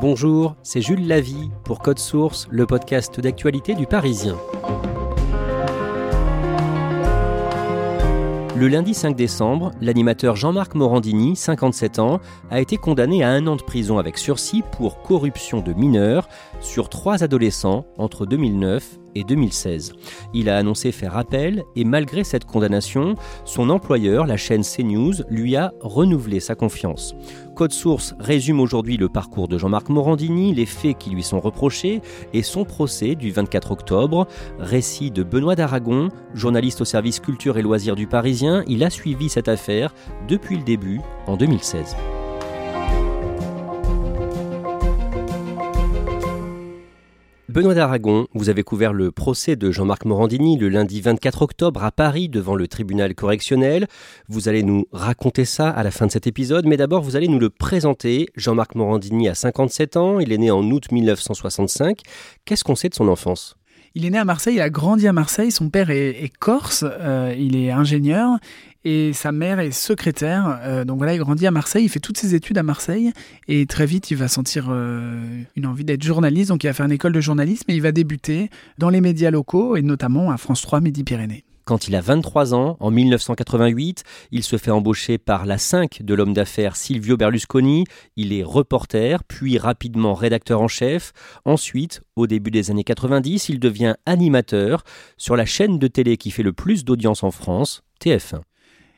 Bonjour, c'est Jules Lavie pour Code Source, le podcast d'actualité du Parisien. Le lundi 5 décembre, l'animateur Jean-Marc Morandini, 57 ans, a été condamné à un an de prison avec sursis pour corruption de mineurs sur trois adolescents entre 2009 et 2016. Il a annoncé faire appel et malgré cette condamnation, son employeur, la chaîne CNews, lui a renouvelé sa confiance. Code Source résume aujourd'hui le parcours de Jean-Marc Morandini, les faits qui lui sont reprochés et son procès du 24 octobre. Récit de Benoît d'Aragon, journaliste au service culture et loisirs du Parisien, il a suivi cette affaire depuis le début en 2016. Benoît d'Aragon, vous avez couvert le procès de Jean-Marc Morandini le lundi 24 octobre à Paris devant le tribunal correctionnel. Vous allez nous raconter ça à la fin de cet épisode, mais d'abord vous allez nous le présenter. Jean-Marc Morandini a 57 ans, il est né en août 1965. Qu'est-ce qu'on sait de son enfance? Il est né à Marseille, il a grandi à Marseille, son père est, corse, euh, il est ingénieur et sa mère est secrétaire. Euh, donc voilà, il grandit à Marseille, il fait toutes ses études à Marseille et très vite il va sentir euh, une envie d'être journaliste, donc il va faire une école de journalisme et il va débuter dans les médias locaux et notamment à France 3 Midi-Pyrénées. Quand il a 23 ans, en 1988, il se fait embaucher par la 5 de l'homme d'affaires Silvio Berlusconi. Il est reporter, puis rapidement rédacteur en chef. Ensuite, au début des années 90, il devient animateur sur la chaîne de télé qui fait le plus d'audience en France, TF1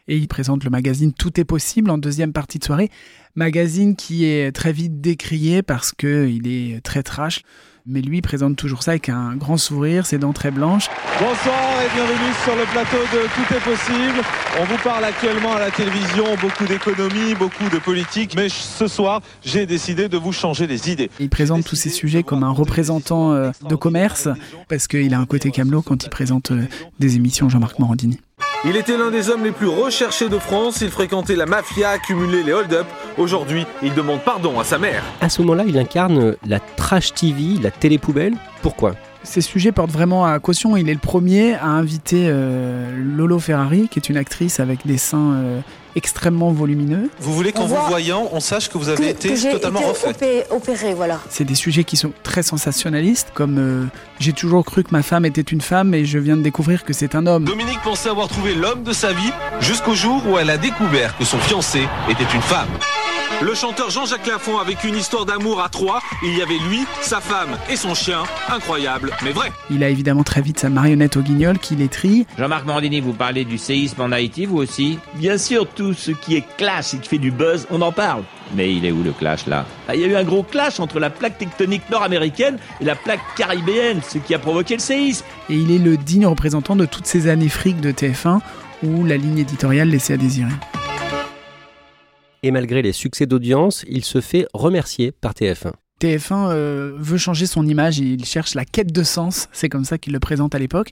et il présente le magazine Tout est possible en deuxième partie de soirée. Magazine qui est très vite décrié parce qu'il est très trash. Mais lui présente toujours ça avec un grand sourire, ses dents très blanches. Bonsoir et bienvenue sur le plateau de Tout est possible. On vous parle actuellement à la télévision, beaucoup d'économie, beaucoup de politique. Mais ce soir, j'ai décidé de vous changer les idées. Il présente tous ces sujets comme un représentant euh, de commerce parce qu'il a un côté camelot quand il présente euh, des émissions Jean-Marc Morandini. Il était l'un des hommes les plus recherchés de France, il fréquentait la mafia, accumulait les hold-up. Aujourd'hui, il demande pardon à sa mère. À ce moment-là, il incarne la trash TV, la télé-poubelle. Pourquoi? Ces sujets portent vraiment à caution. Il est le premier à inviter euh, Lolo Ferrari, qui est une actrice avec des seins euh, extrêmement volumineux. Vous voulez qu'en vous voyant, on sache que vous avez été totalement refait opéré, voilà. C'est des sujets qui sont très sensationnalistes, comme euh, j'ai toujours cru que ma femme était une femme et je viens de découvrir que c'est un homme. Dominique pensait avoir trouvé l'homme de sa vie jusqu'au jour où elle a découvert que son fiancé était une femme. Le chanteur Jean-Jacques Lafont avec une histoire d'amour à trois. Il y avait lui, sa femme et son chien. Incroyable, mais vrai. Il a évidemment très vite sa marionnette au guignol qui l'étrie. Jean-Marc Morandini, vous parlez du séisme en Haïti, vous aussi Bien sûr, tout ce qui est clash et qui fait du buzz, on en parle. Mais il est où le clash là? Ah, Il y a eu un gros clash entre la plaque tectonique nord-américaine et la plaque caribéenne, ce qui a provoqué le séisme. Et il est le digne représentant de toutes ces années fric de TF1 où la ligne éditoriale laissait à désirer et malgré les succès d'audience, il se fait remercier par TF1. TF1 euh, veut changer son image, il cherche la quête de sens, c'est comme ça qu'il le présente à l'époque.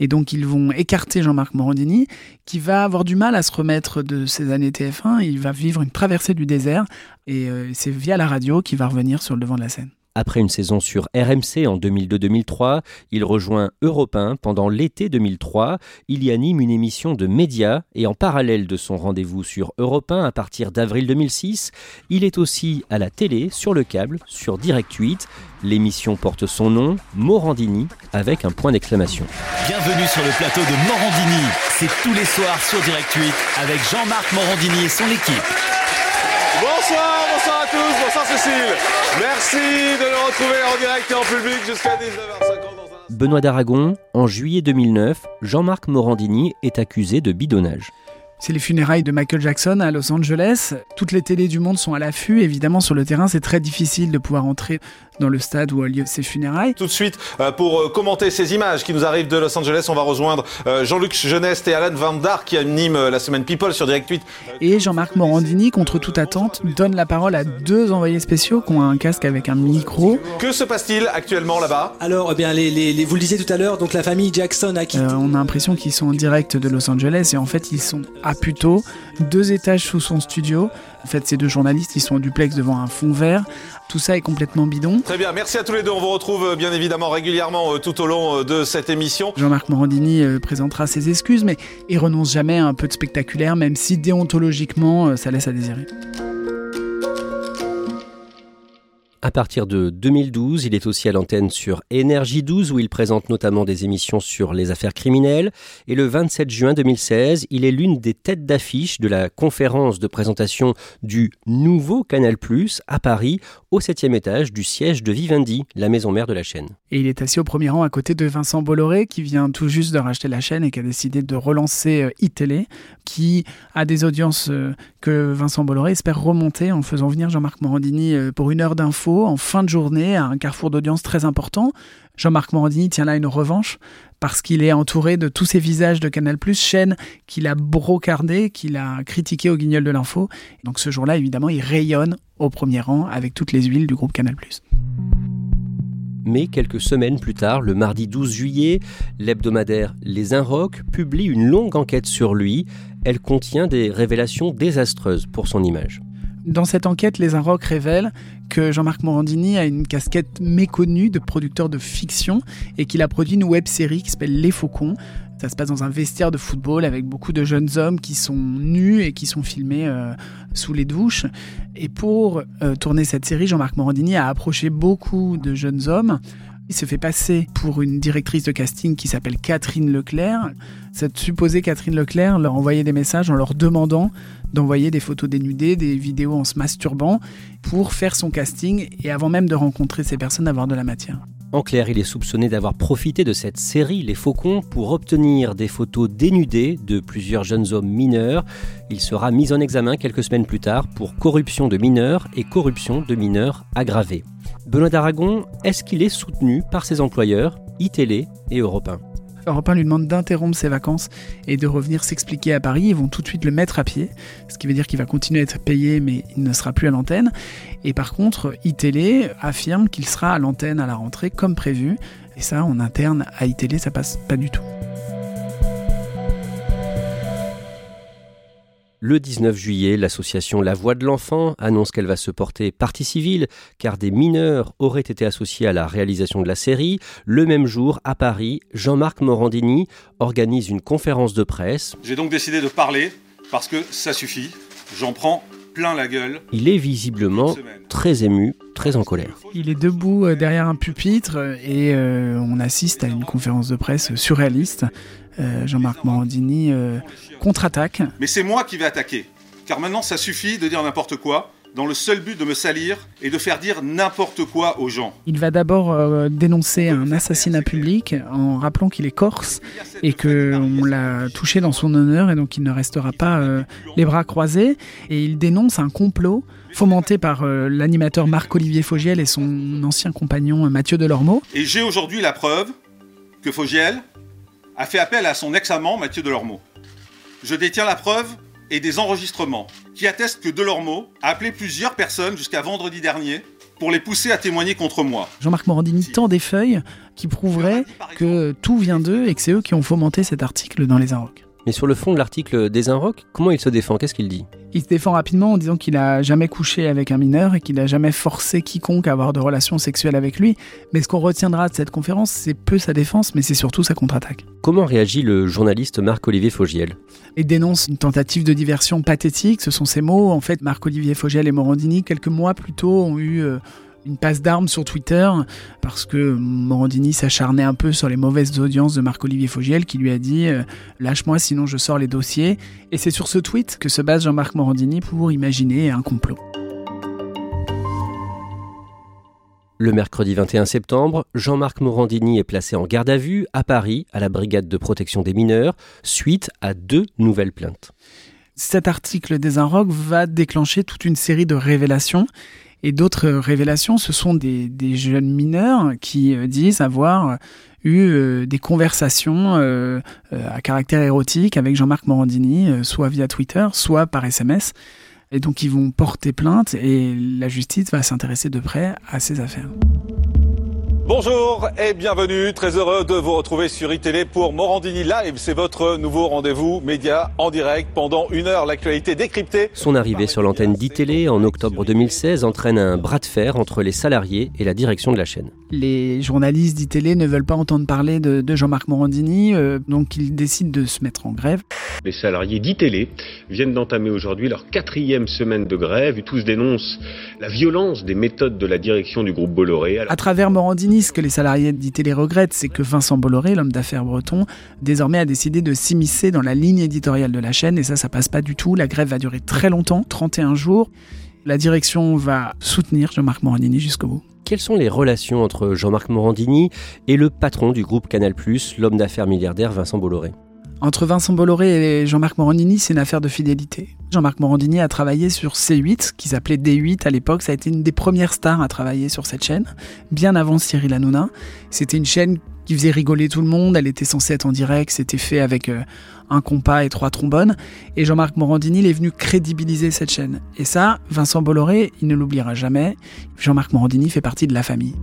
Et donc ils vont écarter Jean-Marc Morandini, qui va avoir du mal à se remettre de ses années TF1, il va vivre une traversée du désert, et euh, c'est via la radio qu'il va revenir sur le devant de la scène. Après une saison sur RMC en 2002-2003, il rejoint Europe 1 pendant l'été 2003. Il y anime une émission de médias et en parallèle de son rendez-vous sur Europe 1 à partir d'avril 2006, il est aussi à la télé, sur le câble, sur Direct 8. L'émission porte son nom, Morandini, avec un point d'exclamation. Bienvenue sur le plateau de Morandini. C'est tous les soirs sur Direct 8 avec Jean-Marc Morandini et son équipe. Bonsoir, bonsoir à tous, bonsoir Cécile. Merci de nous retrouver en direct et en public jusqu'à 19h50 dans un... Benoît d'Aragon, en juillet 2009, Jean-Marc Morandini est accusé de bidonnage. C'est les funérailles de Michael Jackson à Los Angeles. Toutes les télés du monde sont à l'affût. Évidemment, sur le terrain, c'est très difficile de pouvoir entrer dans le stade où a lieu ces funérailles. Tout de suite, euh, pour euh, commenter ces images qui nous arrivent de Los Angeles, on va rejoindre euh, Jean-Luc Jeuneste et Alan Van Dar qui animent la semaine People sur Direct 8. Et Jean-Marc Morandini, contre toute attente, donne la parole à deux envoyés spéciaux qui ont un casque avec un micro. Que se passe-t-il actuellement là-bas? Alors, eh bien, les, les- les- vous le disiez tout à l'heure, donc la famille Jackson a quitté. Euh, on a l'impression qu'ils sont en direct de Los Angeles et en fait ils sont à Puto, deux étages sous son studio. En fait, ces deux journalistes, ils sont en duplex devant un fond vert. Tout ça est complètement bidon. Très bien, merci à tous les deux. On vous retrouve euh, bien évidemment régulièrement euh, tout au long euh, de cette émission. Jean-Marc Morandini présentera ses excuses, mais il renonce jamais à un peu de spectaculaire, même si déontologiquement, ça laisse à désirer. À partir de 2012, il est aussi à l'antenne sur Énergie 12 où il présente notamment des émissions sur les affaires criminelles. Et le 27 juin 2016, il est l'une des têtes d'affiche de la conférence de présentation du nouveau Canal Plus à Paris, au septième étage du siège de Vivendi, la maison mère de la chaîne. Et il est assis au premier rang à côté de Vincent Bolloré, qui vient tout juste de racheter la chaîne et qui a décidé de relancer euh, iTélé, qui a des audiences euh, que Vincent Bolloré espère remonter en faisant venir Jean-Marc Morandini euh, pour une heure d'info en fin de journée à un carrefour d'audience très important. Jean-Marc Morandini tient là une revanche parce qu'il est entouré de tous ces visages de Canal+, chaîne qu'il a brocardé, qu'il a critiqué au guignol de l'info. Donc ce jour-là, évidemment, il rayonne au premier rang avec toutes les huiles du groupe Canal+. Mais quelques semaines plus tard, le mardi 12 juillet, l'hebdomadaire Les Inrocks publie une longue enquête sur lui. Elle contient des révélations désastreuses pour son image. Dans cette enquête, les Inrocks révèlent que Jean-Marc Morandini a une casquette méconnue de producteur de fiction et qu'il a produit une web série qui s'appelle Les Faucons. Ça se passe dans un vestiaire de football avec beaucoup de jeunes hommes qui sont nus et qui sont filmés euh, sous les douches. Et pour euh, tourner cette série, Jean-Marc Morandini a approché beaucoup de jeunes hommes. Il se fait passer pour une directrice de casting qui s'appelle Catherine Leclerc. Cette supposée Catherine Leclerc leur envoyait des messages en leur demandant d'envoyer des photos dénudées, des vidéos en se masturbant pour faire son casting et avant même de rencontrer ces personnes, avoir de la matière. En clair, il est soupçonné d'avoir profité de cette série Les Faucons pour obtenir des photos dénudées de plusieurs jeunes hommes mineurs. Il sera mis en examen quelques semaines plus tard pour corruption de mineurs et corruption de mineurs aggravée. Benoît d'Aragon, est-ce qu'il est soutenu par ses employeurs, iTélé et Europe 1 Europe 1 lui demande d'interrompre ses vacances et de revenir s'expliquer à Paris. Ils vont tout de suite le mettre à pied, ce qui veut dire qu'il va continuer à être payé, mais il ne sera plus à l'antenne. Et par contre, iTélé affirme qu'il sera à l'antenne à la rentrée comme prévu. Et ça, en interne à iTélé, ça passe pas du tout. Le 19 juillet, l'association La Voix de l'Enfant annonce qu'elle va se porter partie civile car des mineurs auraient été associés à la réalisation de la série. Le même jour, à Paris, Jean-Marc Morandini organise une conférence de presse. J'ai donc décidé de parler parce que ça suffit. J'en prends plein la gueule. Il est visiblement très ému, très en colère. Il est debout euh, derrière un pupitre euh, et euh, on assiste à une conférence de presse surréaliste. Euh, Jean-Marc Morandini euh, contre-attaque. Mais c'est moi qui vais attaquer. Car maintenant, ça suffit de dire n'importe quoi dans le seul but de me salir et de faire dire n'importe quoi aux gens. Il va d'abord euh, dénoncer un assassinat public en rappelant qu'il est corse et qu'on l'a touché dans son honneur et donc il ne restera pas euh, les bras croisés. Et il dénonce un complot fomenté par euh, l'animateur Marc-Olivier Fogiel et son ancien compagnon Mathieu Delormeau. Et j'ai aujourd'hui la preuve que Fogiel a fait appel à son ex-amant Mathieu Delormeau. Je détiens la preuve et des enregistrements qui attestent que Delormeau a appelé plusieurs personnes jusqu'à vendredi dernier pour les pousser à témoigner contre moi. Jean-Marc Morandini tend des feuilles qui prouveraient que tout vient d'eux et que c'est eux qui ont fomenté cet article dans les Inrocks. Mais sur le fond de l'article des Inrocks, comment il se défend? Qu'est-ce qu'il dit? Il se défend rapidement en disant qu'il n'a jamais couché avec un mineur et qu'il n'a jamais forcé quiconque à avoir de relations sexuelles avec lui. Mais ce qu'on retiendra de cette conférence, c'est peu sa défense, mais c'est surtout sa contre-attaque. Comment réagit le journaliste Marc-Olivier Fogiel? Il dénonce une tentative de diversion pathétique, ce sont ses mots. En fait, Marc-Olivier Fogiel et Morandini, quelques mois plus tôt, ont eu... Euh, une passe d'armes sur Twitter parce que Morandini s'acharnait un peu sur les mauvaises audiences de Marc-Olivier Fogiel qui lui a dit euh, Lâche-moi sinon je sors les dossiers. Et c'est sur ce tweet que se base Jean-Marc Morandini pour imaginer un complot. Le mercredi 21 septembre, Jean-Marc Morandini est placé en garde à vue à Paris, à la brigade de protection des mineurs, suite à deux nouvelles plaintes. Cet article des Inrocks va déclencher toute une série de révélations et d'autres révélations, ce sont des, jeunes mineurs qui euh, disent avoir eu euh, des conversations euh, à caractère érotique avec Jean-Marc Morandini, soit via Twitter, soit par SMS. Et donc ils vont porter plainte et la justice va s'intéresser de près à ces affaires. Bonjour et bienvenue, très heureux de vous retrouver sur iTélé pour Morandini Live. C'est votre nouveau rendez-vous média en direct pendant une heure, l'actualité décryptée. Son arrivée sur l'antenne d'ITélé en octobre 2016 entraîne un bras de fer entre les salariés et la direction de la chaîne. Les journalistes d'ITélé ne veulent pas entendre parler de, Jean-Marc Morandini, euh, donc ils décident de se mettre en grève. Les salariés d'ITélé viennent d'entamer aujourd'hui leur quatrième semaine de grève. Tous dénoncent la violence des méthodes de la direction du groupe Bolloré. À travers Morandini, ce que les salariés d'ITélé regrettent, c'est que Vincent Bolloré, l'homme d'affaires breton, désormais a décidé de s'immiscer dans la ligne éditoriale de la chaîne et ça, ça passe pas du tout. La grève va durer très longtemps, 31 jours. La direction va soutenir Jean-Marc Morandini jusqu'au bout. Quelles sont les relations entre Jean-Marc Morandini et le patron du groupe Canal+, l'homme d'affaires milliardaire Vincent Bolloré entre Vincent Bolloré et Jean-Marc Morandini, c'est une affaire de fidélité. Jean-Marc Morandini a travaillé sur C8, qui s'appelait D8 à l'époque. Ça a été une des premières stars à travailler sur cette chaîne, bien avant Cyril Hanouna. C'était une chaîne qui faisait rigoler tout le monde. Elle était censée être en direct. C'était fait avec euh, un compas et trois trombones. Et Jean-Marc Morandini, il est venu crédibiliser cette chaîne. Et ça, Vincent Bolloré, il ne l'oubliera jamais. Jean-Marc Morandini fait partie de la famille.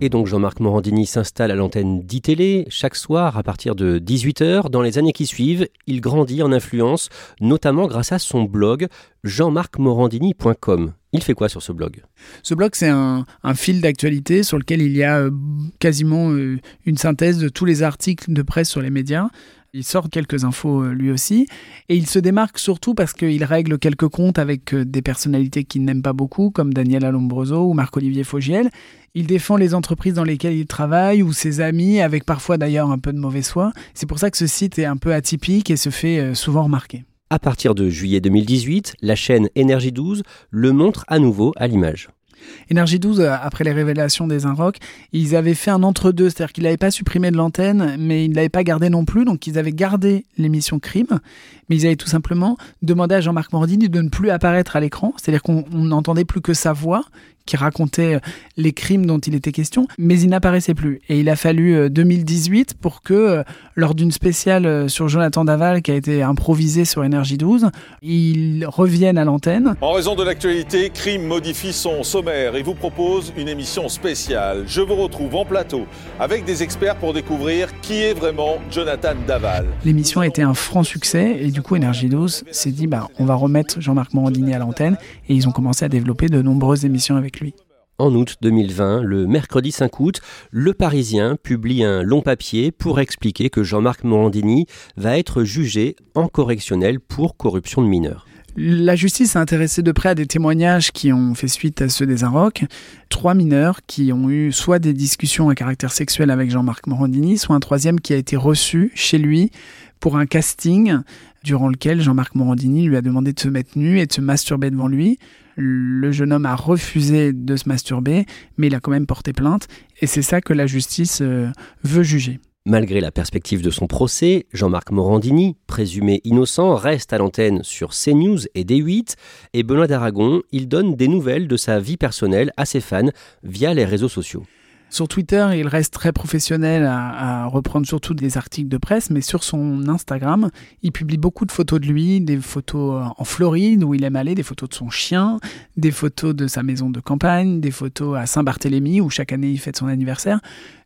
Et donc Jean-Marc Morandini s'installe à l'antenne d'ITélé chaque soir à partir de 18h. Dans les années qui suivent, il grandit en influence, notamment grâce à son blog jean-marc-morandini.com. Il fait quoi sur ce blog? Ce blog, c'est un, fil d'actualité sur lequel il y a euh, quasiment euh, une synthèse de tous les articles de presse sur les médias. Il sort quelques infos euh, lui aussi. Et il se démarque surtout parce qu'il règle quelques comptes avec des personnalités qu'il n'aime pas beaucoup, comme Daniel Alombroso ou Marc-Olivier Fogiel. Il défend les entreprises dans lesquelles il travaille ou ses amis, avec parfois d'ailleurs un peu de mauvaise foi. C'est pour ça que ce site est un peu atypique et se fait souvent remarquer. À partir de juillet 2018, la chaîne Énergie 12 le montre à nouveau à l'image. Énergie 12, euh, après les révélations des Inrocks, ils avaient fait un entre-deux, c'est-à-dire qu'ils n'avaient pas supprimé de l'antenne, mais ils ne l'avaient pas gardé non plus, donc ils avaient gardé l'émission Crime, mais ils avaient tout simplement demandé à Jean-Marc Mordini de ne plus apparaître à l'écran, c'est-à-dire qu'on n'entendait plus que sa voix, qui racontait euh, les crimes dont il était question, mais il n'apparaissait plus. Et il a fallu 2018 euh, pour que, euh, lors d'une spéciale sur Jonathan Daval qui a été improvisée sur Énergie 12, il revienne à l'antenne. En raison de l'actualité, Crime modifie son sommaire et vous propose une émission spéciale. Je vous retrouve en plateau avec des experts pour découvrir qui est vraiment Jonathan Daval. L'émission a été un franc succès et du coup Énergie 12 s'est dit bah, on va remettre Jean-Marc Morandini à l'antenne et ils ont commencé à développer de nombreuses émissions avec en août 2020, le mercredi 5 août, Le Parisien publie un long papier pour expliquer que Jean-Marc Morandini va être jugé en correctionnel pour corruption de mineurs. La justice s'est intéressée de près à des témoignages qui ont fait suite à ceux des Inrocks. Trois mineurs qui ont eu soit des discussions à caractère sexuel avec Jean-Marc Morandini, soit un troisième qui a été reçu chez lui pour un casting durant lequel Jean-Marc Morandini lui a demandé de se mettre nu et de se masturber devant lui. Le jeune homme a refusé de se masturber, mais il a quand même porté plainte, et c'est ça que la justice euh, veut juger. Malgré la perspective de son procès, Jean-Marc Morandini, présumé innocent, reste à l'antenne sur CNews et D8, et Benoît d'Aragon, il donne des nouvelles de sa vie personnelle à ses fans via les réseaux sociaux. Sur Twitter, il reste très professionnel à, reprendre surtout des articles de presse, mais sur son Instagram, il publie beaucoup de photos de lui, des photos en Floride où il aime aller, des photos de son chien, des photos de sa maison de campagne, des photos à Saint-Barthélemy où chaque année il fête son anniversaire.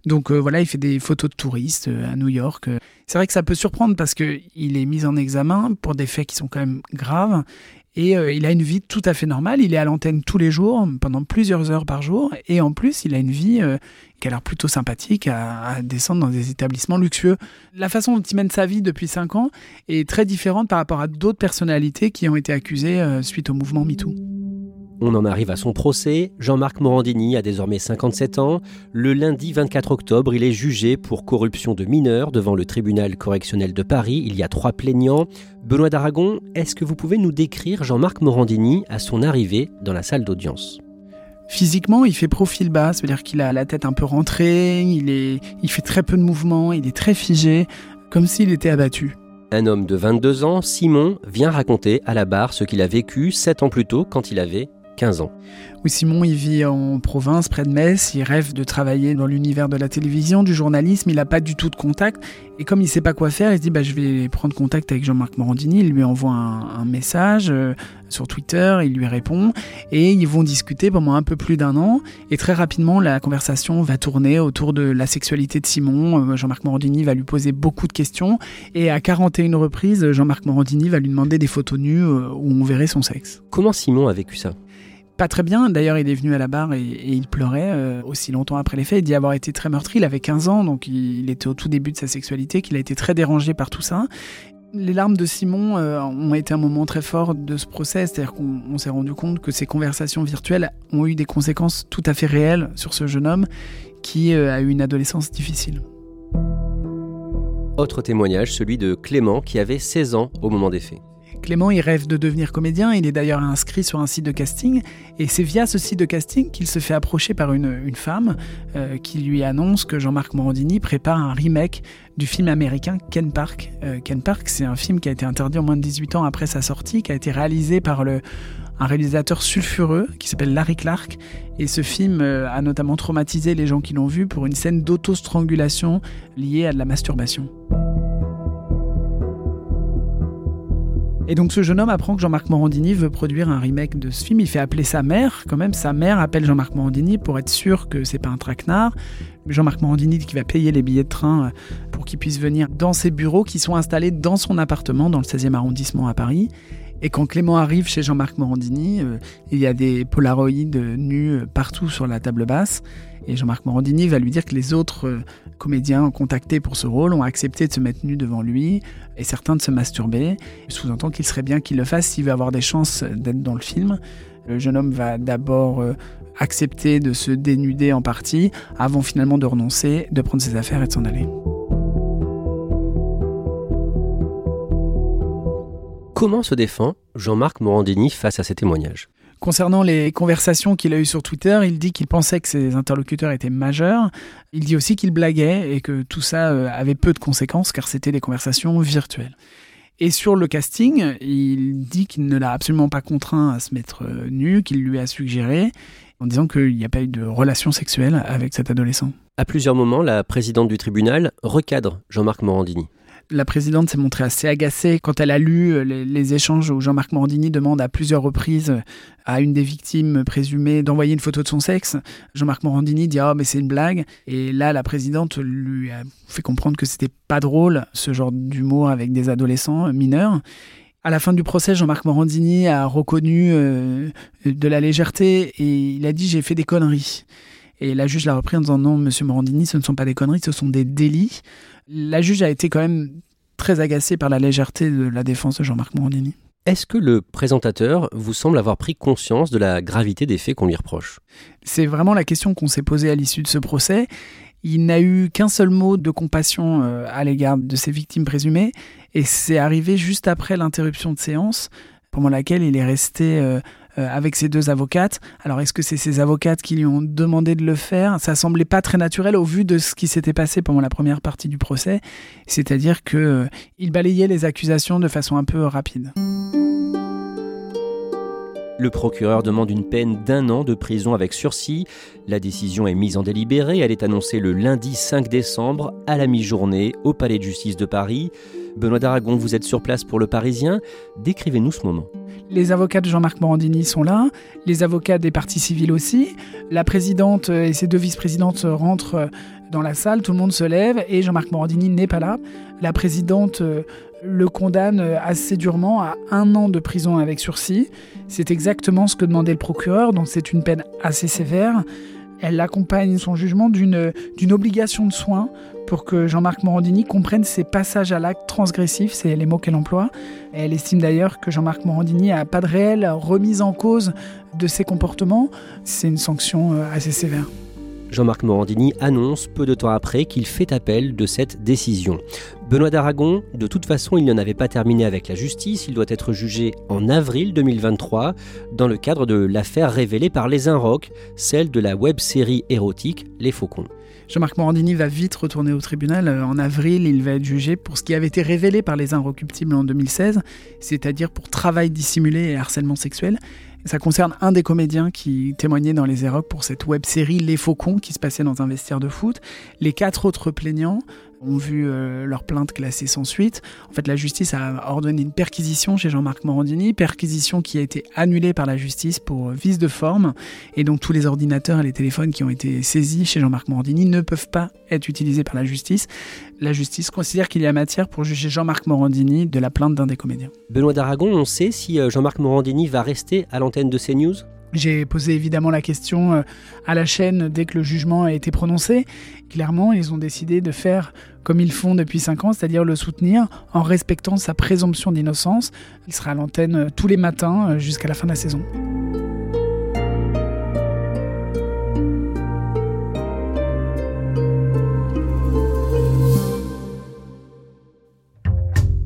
Donc euh, voilà, il fait des photos de touristes euh, à New York. C'est vrai que ça peut surprendre parce qu'il est mis en examen pour des faits qui sont quand même graves et euh, il a une vie tout à fait normale. Il est à l'antenne tous les jours, pendant plusieurs heures par jour. Et en plus, il a une vie euh, qui a l'air plutôt sympathique à, descendre dans des établissements luxueux. La façon dont il mène sa vie depuis 5 ans est très différente par rapport à d'autres personnalités qui ont été accusées euh, suite au mouvement MeToo. On en arrive à son procès. Jean-Marc Morandini a désormais 57 ans. Le lundi 24 octobre, il est jugé pour corruption de mineurs devant le tribunal correctionnel de Paris. Il y a trois plaignants. Benoît d'Aragon, est-ce que vous pouvez nous décrire Jean-Marc Morandini à son arrivée dans la salle d'audience? Physiquement, il fait profil bas, c'est-à-dire qu'il a la tête un peu rentrée, il, est, il fait très peu de mouvements, il est très figé, comme s'il était abattu. Un homme de 22 ans, Simon, vient raconter à la barre ce qu'il a vécu 7 ans plus tôt quand il avait 15 ans. Oui, Simon, il vit en province, près de Metz. Il rêve de travailler dans l'univers de la télévision, du journalisme. Il n'a pas du tout de contact. Et comme il ne sait pas quoi faire, il se dit bah, je vais prendre contact avec Jean-Marc Morandini. Il lui envoie un, un message euh, sur Twitter. Il lui répond. Et ils vont discuter pendant un peu plus d'un an. Et très rapidement, la conversation va tourner autour de la sexualité de Simon. Euh, Jean-Marc Morandini va lui poser beaucoup de questions. Et à 41 reprises, Jean-Marc Morandini va lui demander des photos nues euh, où on verrait son sexe. Comment Simon a vécu ça? Pas très bien. D'ailleurs, il est venu à la barre et, il pleurait euh, aussi longtemps après les faits. Il dit avoir été très meurtri. Il avait 15 ans, donc il, il était au tout début de sa sexualité, qu'il a été très dérangé par tout ça. Les larmes de Simon euh, ont été un moment très fort de ce procès, c'est-à-dire qu'on s'est rendu compte que ces conversations virtuelles ont eu des conséquences tout à fait réelles sur ce jeune homme qui euh, a eu une adolescence difficile. Autre témoignage, celui de Clément qui avait 16 ans au moment des faits. Clément, il rêve de devenir comédien, il est d'ailleurs inscrit sur un site de casting, et c'est via ce site de casting qu'il se fait approcher par une, une femme euh, qui lui annonce que Jean-Marc Morandini prépare un remake du film américain Ken Park. Euh, Ken Park, c'est un film qui a été interdit en moins de 18 ans après sa sortie, qui a été réalisé par le, un réalisateur sulfureux qui s'appelle Larry Clark. Et ce film euh, a notamment traumatisé les gens qui l'ont vu pour une scène d'auto-strangulation liée à de la masturbation. Et donc ce jeune homme apprend que Jean-Marc Morandini veut produire un remake de ce film. Il fait appeler sa mère, quand même. Sa mère appelle Jean-Marc Morandini pour être sûr que c'est pas un traquenard. Jean-Marc Morandini qu'il va payer les billets de train euh, pour qu'il puisse venir dans ses bureaux qui sont installés dans son appartement dans le 16e arrondissement à Paris. Et quand Clément arrive chez Jean-Marc Morandini, euh, il y a des polaroïdes nus euh, partout sur la table basse. Et Jean-Marc Morandini va lui dire que les autres euh, comédiens contactés pour ce rôle ont accepté de se mettre nus devant lui et certains de se masturber. Sous-entend qu'il serait bien qu'il le fasse s'il veut avoir des chances d'être dans le film. Le jeune homme va d'abord accepter de se dénuder en partie avant finalement de renoncer, de prendre ses affaires et de s'en aller. Comment se défend Jean-Marc Morandini face à ces témoignages Concernant les conversations qu'il a eues sur Twitter, il dit qu'il pensait que ses interlocuteurs étaient majeurs. Il dit aussi qu'il blaguait et que tout ça euh, avait peu de conséquences car c'était des conversations virtuelles. Et sur le casting, il dit qu'il ne l'a absolument pas contraint à se mettre euh, nu, qu'il lui a suggéré, en disant qu'il n'y a pas eu de relation sexuelle avec cet adolescent. À plusieurs moments, la présidente du tribunal recadre Jean-Marc Morandini la présidente s'est montrée assez agacée quand elle a lu euh, les, échanges où Jean-Marc Morandini demande à plusieurs reprises euh, à une des victimes présumées d'envoyer une photo de son sexe. Jean-Marc Morandini dit ah oh, mais c'est une blague et là la présidente lui a fait comprendre que c'était pas drôle ce genre d'humour avec des adolescents mineurs. À la fin du procès, Jean-Marc Morandini a reconnu euh, de la légèreté et il a dit j'ai fait des conneries. Et la juge l'a repris en disant non, monsieur Morandini, ce ne sont pas des conneries, ce sont des délits. La juge a été quand même très agacée par la légèreté de la défense de Jean-Marc Morandini. Est-ce que le présentateur vous semble avoir pris conscience de la gravité des faits qu'on lui reproche? C'est vraiment la question qu'on s'est posée à l'issue de ce procès. Il n'a eu qu'un seul mot de compassion euh, à l'égard de ses victimes présumées, et c'est arrivé juste après l'interruption de séance, pendant laquelle il est resté euh, avec ses deux avocates. Alors est-ce que c'est ses avocates qui lui ont demandé de le faire? Ça semblait pas très naturel au vu de ce qui s'était passé pendant la première partie du procès, c'est-à-dire que euh, il balayait les accusations de façon un peu rapide. Le procureur demande une peine d'un an de prison avec sursis. La décision est mise en délibéré. Elle est annoncée le lundi 5 décembre à la mi-journée au Palais de justice de Paris. Benoît d'Aragon, vous êtes sur place pour le Parisien. Décrivez-nous ce moment. Les avocats de Jean-Marc Morandini sont là, les avocats des partis civils aussi. La présidente et ses deux vice-présidentes rentrent dans la salle, tout le monde se lève et Jean-Marc Morandini n'est pas là. La présidente euh, le condamne assez durement à un an de prison avec sursis. C'est exactement ce que demandait le procureur, donc c'est une peine assez sévère. Elle accompagne son jugement d'une obligation de soins pour que Jean-Marc Morandini comprenne ses passages à l'acte transgressif, c'est les mots qu'elle emploie. elle estime d'ailleurs que Jean-Marc Morandini n'a pas de réelle remise en cause de ses comportements. C'est une sanction euh, assez sévère. Jean-Marc Morandini annonce peu de temps après qu'il fait appel de cette décision. Benoît d'Aragon, de toute façon, il n'en avait pas terminé avec la justice, il doit être jugé en avril 2023 dans le cadre de l'affaire révélée par les Inrocks, celle de la web-série érotique Les Faucons. Jean-Marc Morandini va vite retourner au tribunal. En avril, il va être jugé pour ce qui avait été révélé par les Inrecuptibles en 2016, c'est-à-dire pour travail dissimulé et harcèlement sexuel. Ça concerne un des comédiens qui témoignait dans les Erocs pour cette web série Les Faucons qui se passait dans un vestiaire de foot. Les quatre autres plaignants ont vu euh, leur plainte classée sans suite. En fait, la justice a ordonné une perquisition chez Jean-Marc Morandini, perquisition qui a été annulée par la justice pour vice de forme. Et donc, tous les ordinateurs et les téléphones qui ont été saisis chez Jean-Marc Morandini ne peuvent pas être utilisés par la justice. La justice considère qu'il y a matière pour juger Jean-Marc Morandini de la plainte d'un des comédiens. Benoît d'Aragon, on sait si euh, Jean-Marc Morandini va rester à l'antenne de CNews j'ai posé évidemment la question euh, à la chaîne dès que le jugement a été prononcé. Clairement, ils ont décidé de faire comme ils font depuis 5 ans, c'est-à-dire le soutenir en respectant sa présomption d'innocence. Il sera à l'antenne euh, tous les matins euh, jusqu'à la fin de la saison.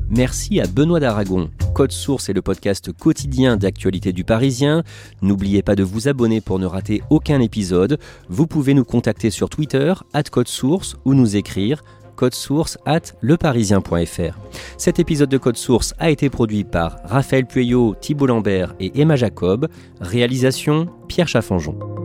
Merci à Benoît d'Aragon. Code Source est le podcast quotidien d'actualité du Parisien. N'oubliez pas de vous abonner pour ne rater aucun épisode. Vous pouvez nous contacter sur Twitter, at Code Source, ou nous écrire code source at leparisien.fr. Cet épisode de Code Source a été produit par Raphaël Pueyo, Thibault Lambert et Emma Jacob. Réalisation Pierre Chaffanjon.